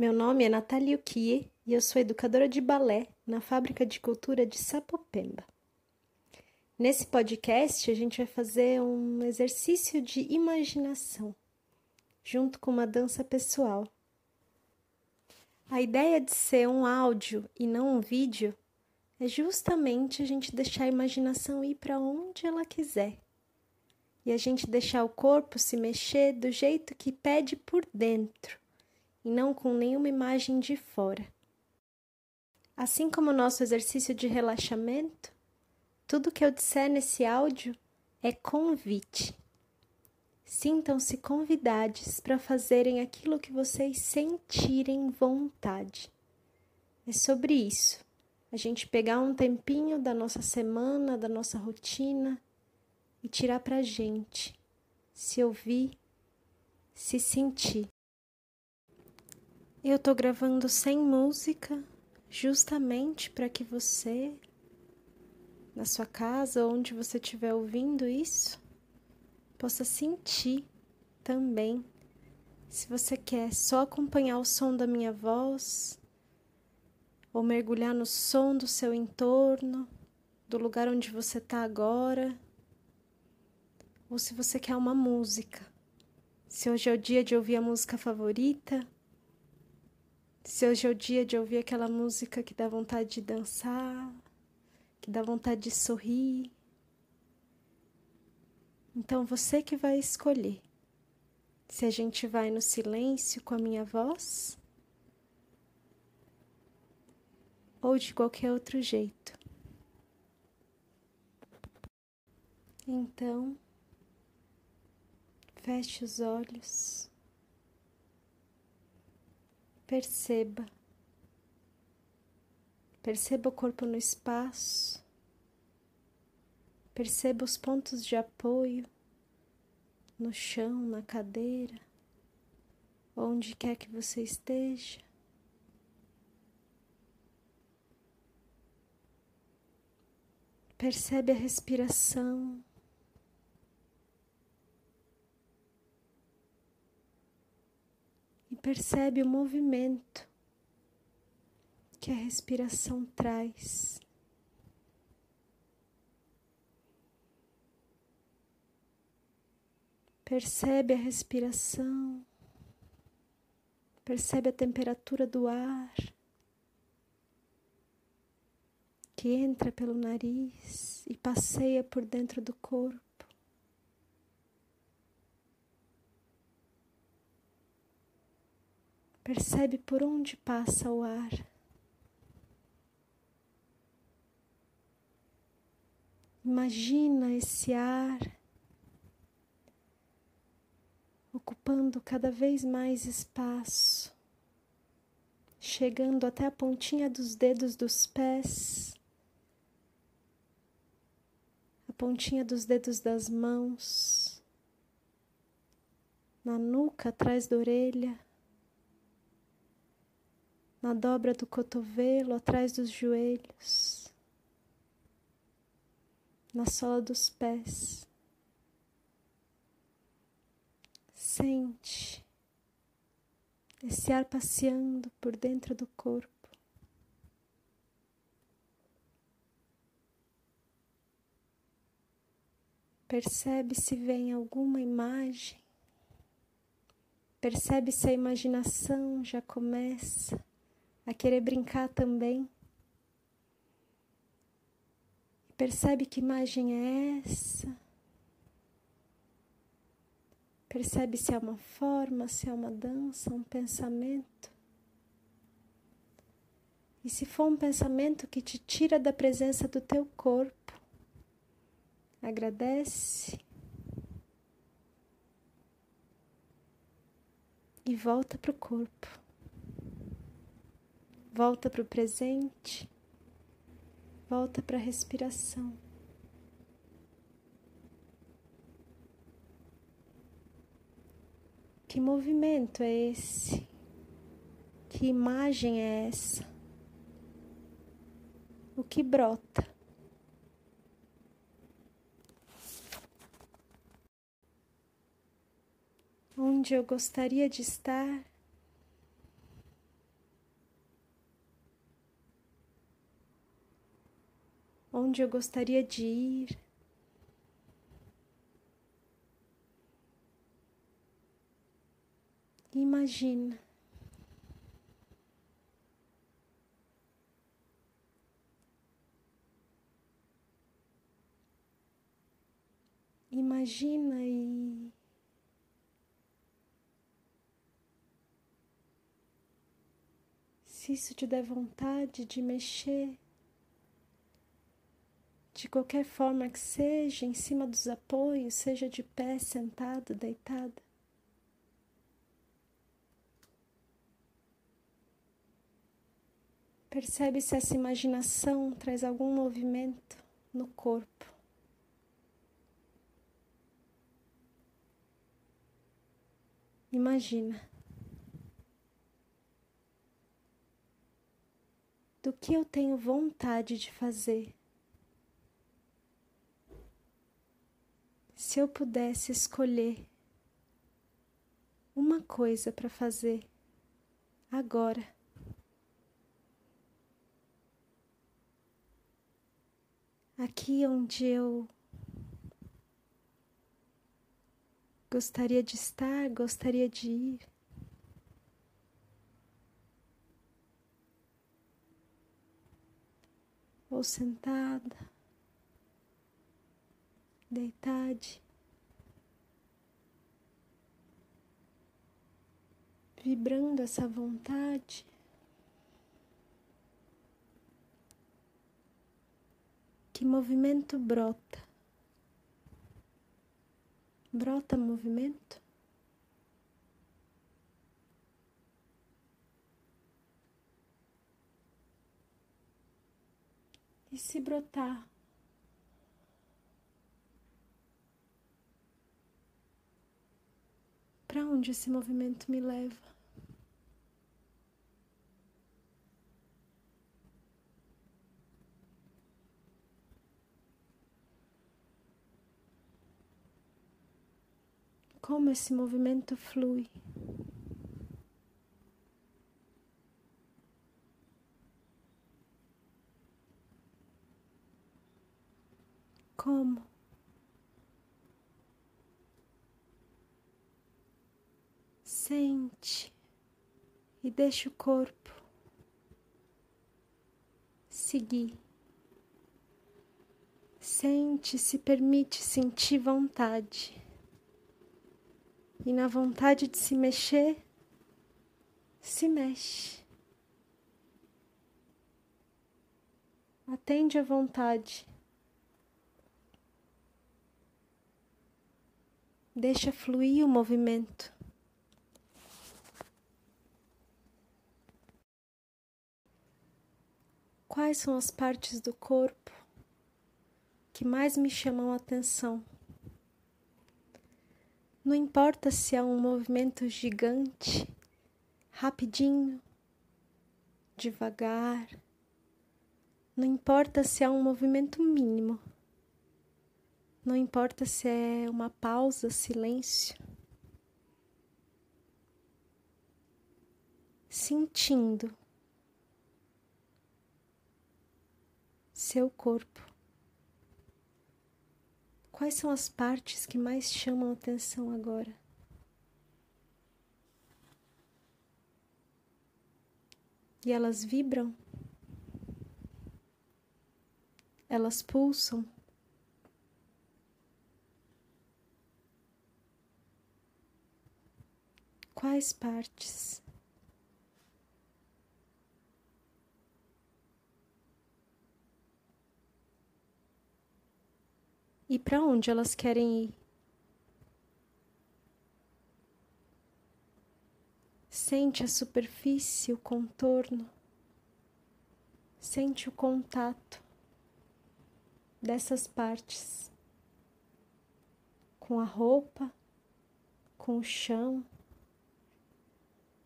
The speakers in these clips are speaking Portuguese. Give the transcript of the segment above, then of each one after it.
Meu nome é Nathalie Ukie e eu sou educadora de balé na Fábrica de Cultura de Sapopemba. Nesse podcast, a gente vai fazer um exercício de imaginação, junto com uma dança pessoal. A ideia de ser um áudio e não um vídeo é justamente a gente deixar a imaginação ir para onde ela quiser e a gente deixar o corpo se mexer do jeito que pede por dentro e não com nenhuma imagem de fora. Assim como o nosso exercício de relaxamento, tudo que eu disser nesse áudio é convite. Sintam-se convidados para fazerem aquilo que vocês sentirem vontade. É sobre isso. A gente pegar um tempinho da nossa semana, da nossa rotina e tirar para gente, se ouvir, se sentir. Eu tô gravando sem música, justamente para que você, na sua casa, onde você estiver ouvindo isso, possa sentir também. Se você quer só acompanhar o som da minha voz, ou mergulhar no som do seu entorno, do lugar onde você está agora, ou se você quer uma música. Se hoje é o dia de ouvir a música favorita, se hoje é o dia de ouvir aquela música que dá vontade de dançar, que dá vontade de sorrir. Então você que vai escolher se a gente vai no silêncio com a minha voz ou de qualquer outro jeito. Então, feche os olhos. Perceba. Perceba o corpo no espaço. Perceba os pontos de apoio no chão, na cadeira, onde quer que você esteja. Percebe a respiração. Percebe o movimento que a respiração traz. Percebe a respiração, percebe a temperatura do ar que entra pelo nariz e passeia por dentro do corpo. Percebe por onde passa o ar. Imagina esse ar ocupando cada vez mais espaço, chegando até a pontinha dos dedos dos pés, a pontinha dos dedos das mãos, na nuca atrás da orelha na dobra do cotovelo, atrás dos joelhos, na sola dos pés. Sente esse ar passeando por dentro do corpo. Percebe se vem alguma imagem. Percebe se a imaginação já começa a querer brincar também. Percebe que imagem é essa? Percebe se é uma forma, se é uma dança, um pensamento. E se for um pensamento que te tira da presença do teu corpo, agradece e volta para o corpo volta para o presente, volta para a respiração. Que movimento é esse? Que imagem é essa? O que brota? Onde eu gostaria de estar onde eu gostaria de ir. Imagina. Imagina e se isso te der vontade de mexer de qualquer forma que seja, em cima dos apoios, seja de pé, sentado, deitado. Percebe se essa imaginação traz algum movimento no corpo. Imagina. Do que eu tenho vontade de fazer? Se eu pudesse escolher uma coisa para fazer agora, aqui onde eu gostaria de estar, gostaria de ir. Ou sentada, deitade, vibrando essa vontade. Que movimento brota? Brota movimento? E se brotar, Para onde esse movimento me leva? Como esse movimento flui? Como? Sente e deixa o corpo seguir. Sente, se permite sentir vontade. E na vontade de se mexer, se mexe. Atende à vontade. Deixa fluir o movimento. Quais são as partes do corpo que mais me chamam a atenção? Não importa se é um movimento gigante, rapidinho, devagar, não importa se é um movimento mínimo, não importa se é uma pausa, silêncio. Sentindo seu corpo. Quais são as partes que mais chamam atenção agora? E elas vibram? Elas pulsam? Quais partes? E para onde elas querem ir. Sente a superfície, o contorno, sente o contato dessas partes com a roupa, com o chão,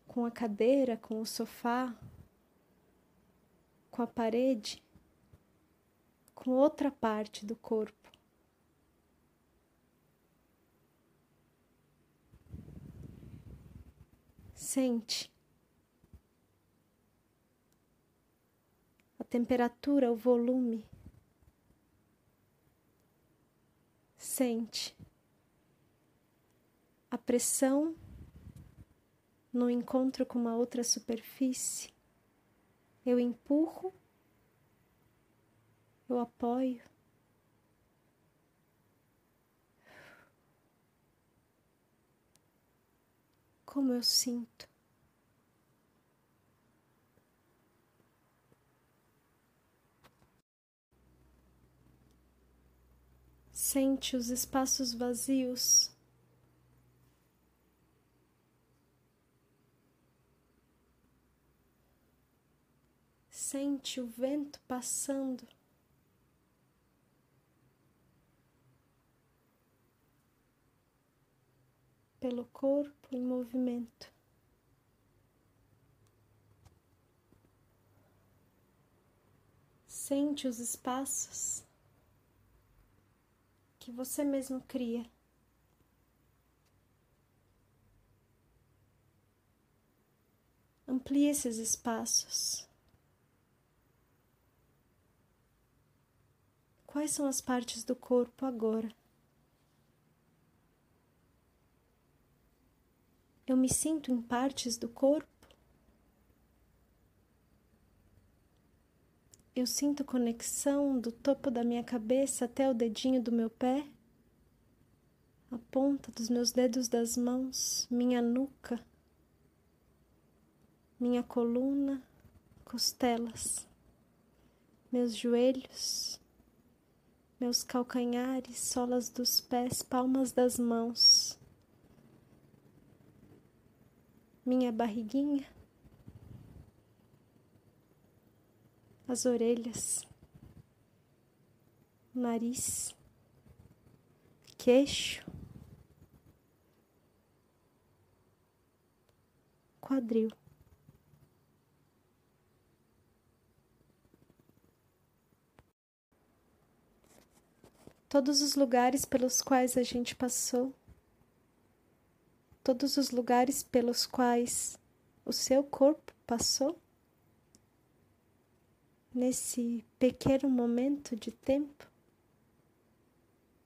com a cadeira, com o sofá, com a parede, com outra parte do corpo. sente A temperatura, o volume. Sente a pressão no encontro com uma outra superfície. Eu empurro, eu apoio. Como eu sinto. Sente os espaços vazios. Sente o vento passando. Pelo corpo em movimento. Sente os espaços que você mesmo cria. Amplie esses espaços. Quais são as partes do corpo agora? Eu me sinto em partes do corpo? Eu sinto conexão do topo da minha cabeça até o dedinho do meu pé, a ponta dos meus dedos das mãos, minha nuca, minha coluna, costelas, meus joelhos, meus calcanhares, solas dos pés, palmas das mãos, minha barriguinha as orelhas, nariz, queixo, quadril. Todos os lugares pelos quais a gente passou, todos os lugares pelos quais o seu corpo passou nesse pequeno momento de tempo,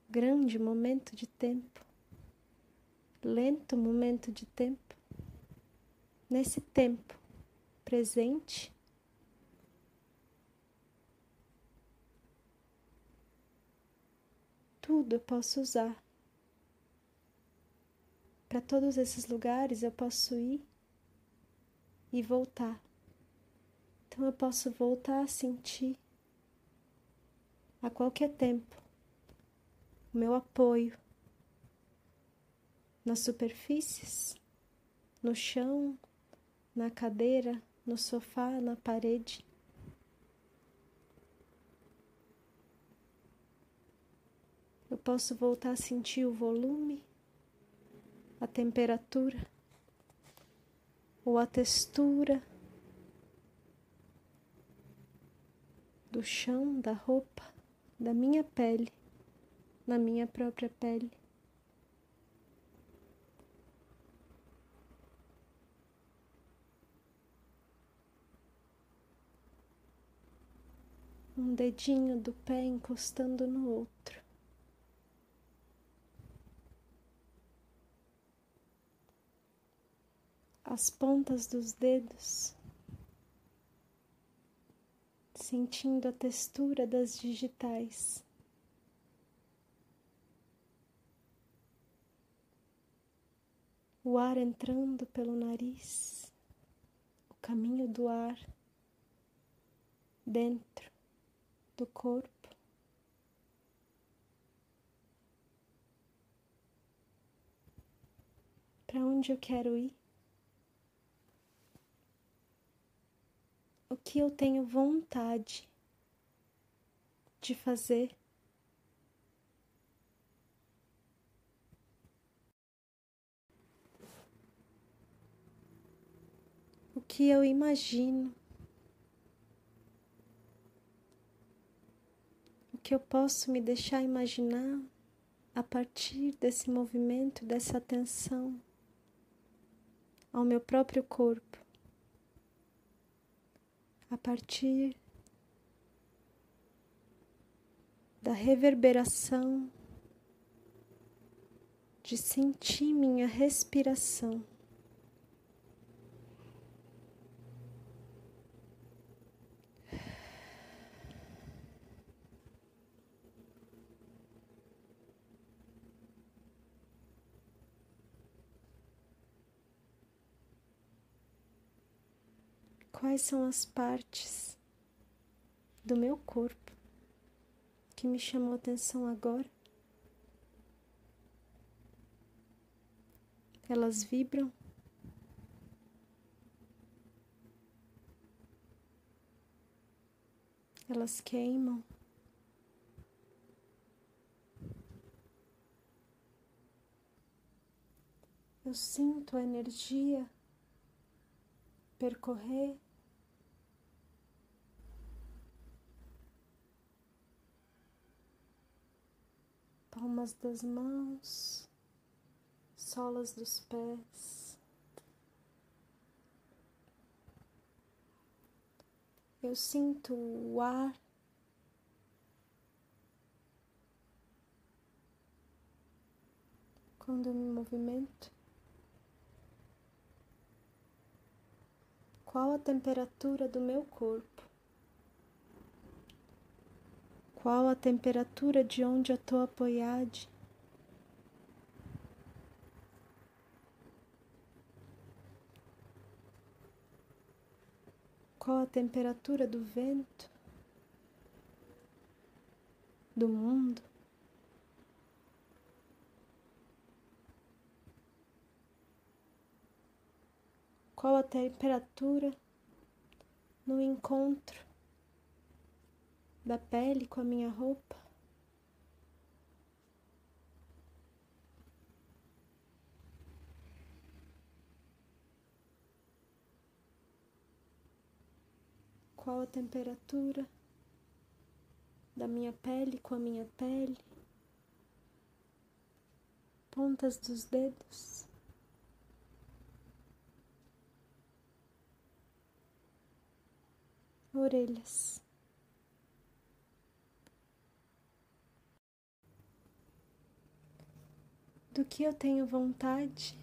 grande momento de tempo, lento momento de tempo, nesse tempo presente. Tudo eu posso usar. Para todos esses lugares eu posso ir e voltar. Então eu posso voltar a sentir a qualquer tempo o meu apoio nas superfícies, no chão, na cadeira, no sofá, na parede. Eu posso voltar a sentir o volume, a temperatura ou a textura do chão, da roupa, da minha pele, na minha própria pele. Um dedinho do pé encostando no outro. As pontas dos dedos sentindo a textura das digitais. O ar entrando pelo nariz, o caminho do ar dentro do corpo. Para onde eu quero ir? Que eu tenho vontade de fazer. O que eu imagino, o que eu posso me deixar imaginar a partir desse movimento, dessa atenção ao meu próprio corpo a partir da reverberação de sentir minha respiração. Quais são as partes do meu corpo que me chamou atenção agora? Elas vibram. Elas queimam. Eu sinto a energia percorrer palmas das mãos, solas dos pés. Eu sinto o ar quando eu me movimento. Qual a temperatura do meu corpo? Qual a temperatura de onde eu estou apoiado? Qual a temperatura do vento? Do mundo? Qual a temperatura no encontro da pele com a minha roupa. Qual a temperatura da minha pele com a minha pele? Pontas dos dedos. Orelhas. Do que eu tenho vontade,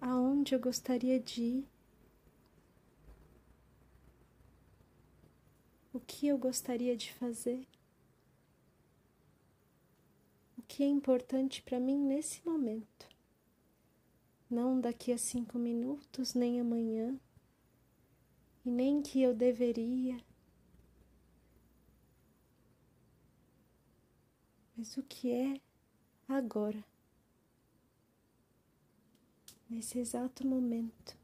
aonde eu gostaria de ir, o que eu gostaria de fazer, o que é importante para mim nesse momento, não daqui a cinco minutos, nem amanhã, e nem que eu deveria. Mas o que é agora, nesse exato momento,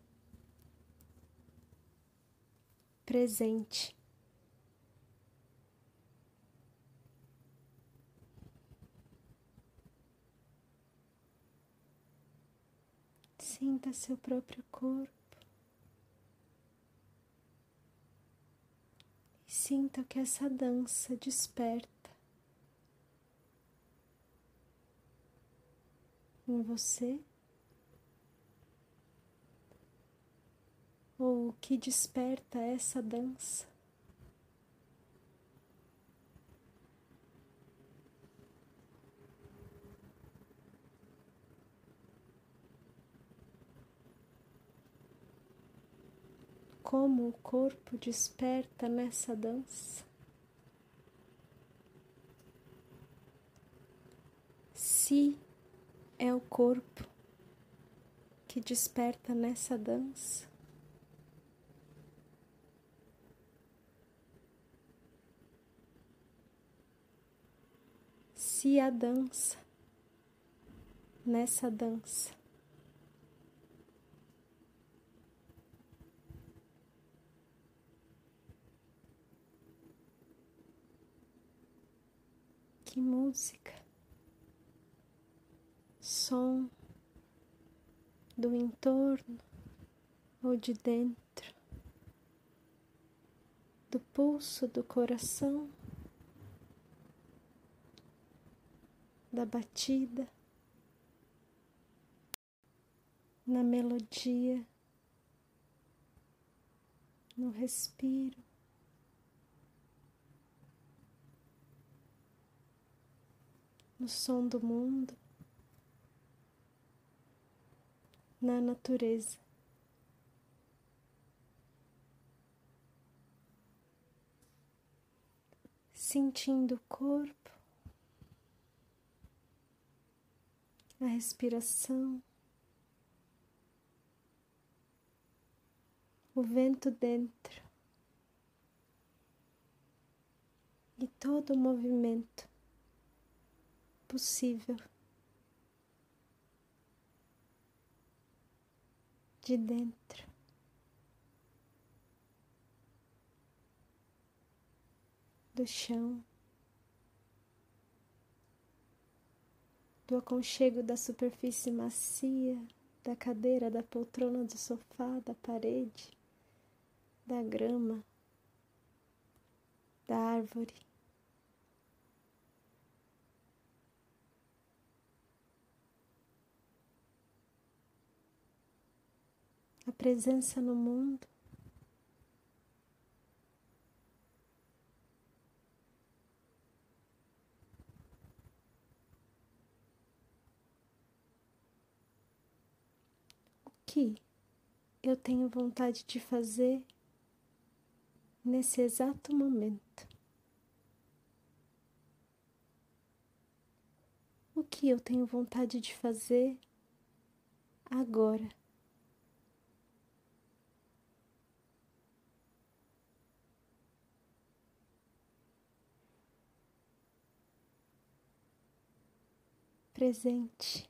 presente. Sinta seu próprio corpo. E sinta que essa dança desperta. Em você? Ou o que desperta essa dança? Como o corpo desperta nessa dança? Se é o corpo que desperta nessa dança. Se a dança nessa dança que música som do entorno ou de dentro, do pulso do coração, da batida, na melodia, no respiro. no som do mundo, na natureza. Sentindo o corpo, a respiração, o vento dentro e todo o movimento possível de dentro. Do chão, do aconchego da superfície macia, da cadeira, da poltrona, do sofá, da parede, da grama, da árvore. A presença no mundo. O que eu tenho vontade de fazer nesse exato momento. O que eu tenho vontade de fazer agora? Presente.